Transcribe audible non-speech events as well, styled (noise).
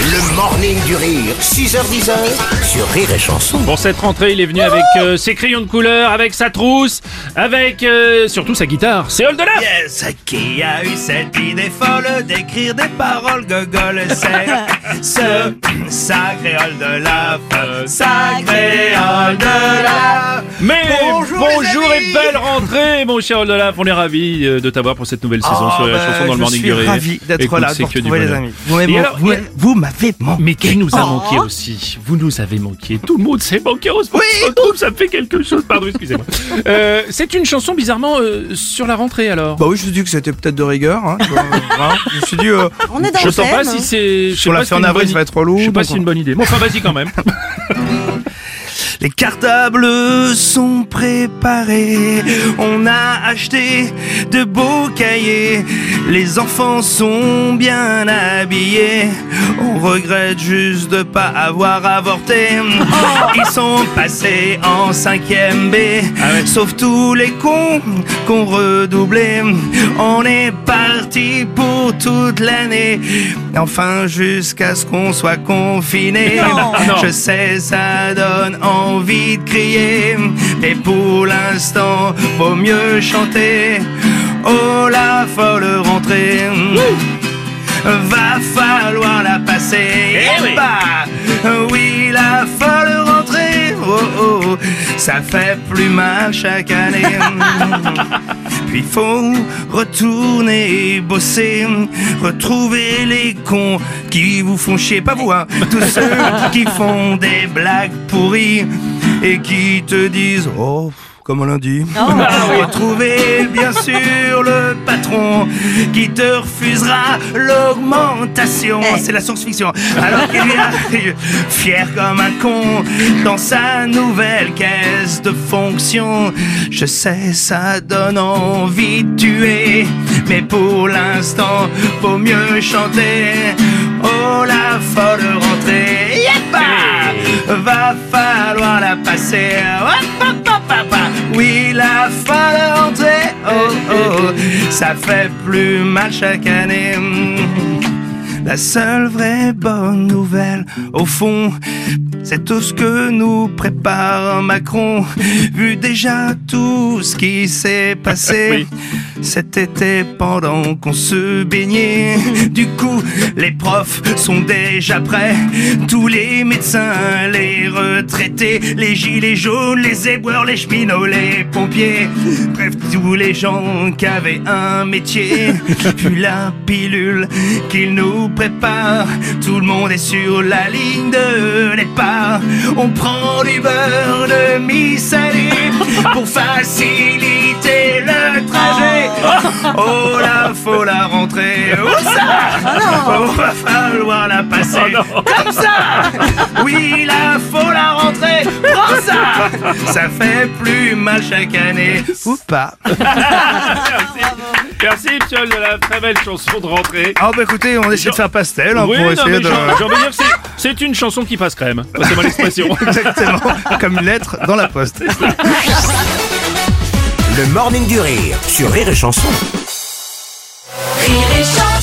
Le morning du rire, 6h10 sur Rire et Chanson. Pour cette rentrée, il est venu avec euh, ses crayons de couleur, avec sa trousse, avec euh, surtout sa guitare. C'est Old Olaf Yes, qui a eu cette idée folle d'écrire des paroles gogol C'est (laughs) ce sacré Oldelaf, sacré Oldelaf. Mais Bonjour, et belle rentrée, mon cher Old Olaf. On est ravis euh, de t'avoir pour cette nouvelle saison Oh, sur la bah, chanson dans le je Morning suis du Rire. ravi d'être là c'est pour que du retrouver les amis. Vous m'avez vous- vous manqué. Mais qui nous a Oh. manqué aussi? Vous nous avez manqué. Tout le monde s'est manqué. On se Oui, retrouve, ça fait quelque chose. Pardon, excusez-moi. (laughs) Euh, c'est une chanson bizarrement euh, sur la rentrée alors. Bah oui, je me suis dit que c'était peut-être de rigueur. Hein, hein. je me suis dit, euh, On est dans Je le sens pas si c'est. je on l'a une avril, ça va être relou, Je sais pas si c'est une bonne idée. Bon, enfin, vas-y quand même. (laughs) Les cartables sont préparés, on a acheté de beaux cahiers, les enfants sont bien habillés, on regrette juste de pas avoir avorté. Ils sont passés en 5ème B, sauf tous les cons qu'on redoublé. On est parti pour toute l'année, enfin jusqu'à ce qu'on soit confiné. Je sais, ça donne envie de crier, mais pour l'instant, vaut mieux chanter. Oh la folle rentrée, va falloir la passer. Eh oui. bah, oui, la folle rentrée, oh oh, ça fait plus mal chaque année. (laughs) Puis faut retourner bosser, retrouver les cons qui vous font chier, pas vous, hein, (laughs) tous ceux qui font des blagues pourries et qui te disent oh. Comme on l'a dit. Retrouver (laughs) bien sûr le patron qui te refusera l'augmentation. Eh. C'est la science-fiction. Alors qu'il arrive (laughs) fier comme un con dans sa nouvelle caisse de fonction. Je sais, ça donne envie de tuer, mais pour l'instant, faut mieux chanter. Oh la folle rentrée, Yeppa va falloir la passer. Oui, la folle rentrée, oh oh, ça fait plus mal chaque année. La seule vraie bonne nouvelle, au fond, c'est tout ce que nous prépare Macron. Vu déjà tout ce qui s'est passé (laughs) cet été pendant qu'on se baignait. Du coup, les profs sont déjà prêts. Tous les médecins, les retraités, les gilets jaunes, les éboueurs, les cheminots, les pompiers. Bref, tous les gens qui avaient un métier. (laughs) Puis la pilule qu'ils nous Tout le monde est sur la ligne de départ. On prend du beurre de mi-salé pour faciliter le trajet. Oh la faut la rentrée. Oh ça Oh va falloir la passer comme ça. Oui la faut la rentrée. Prends ça. Ça fait plus mal chaque année ou pas. (laughs) Old Olaf. Très belle chanson de rentrée. Ah bah écoutez, on essaie de faire pastel hein, Oui, pour non, essayer de. j'ai j'ai envie de dire, c'est- c'est une chanson qui passe crème. C'est mon expression. (laughs) Exactement, comme une lettre dans la poste. Le morning du rire sur Rire et Chanson. Rire et chanson.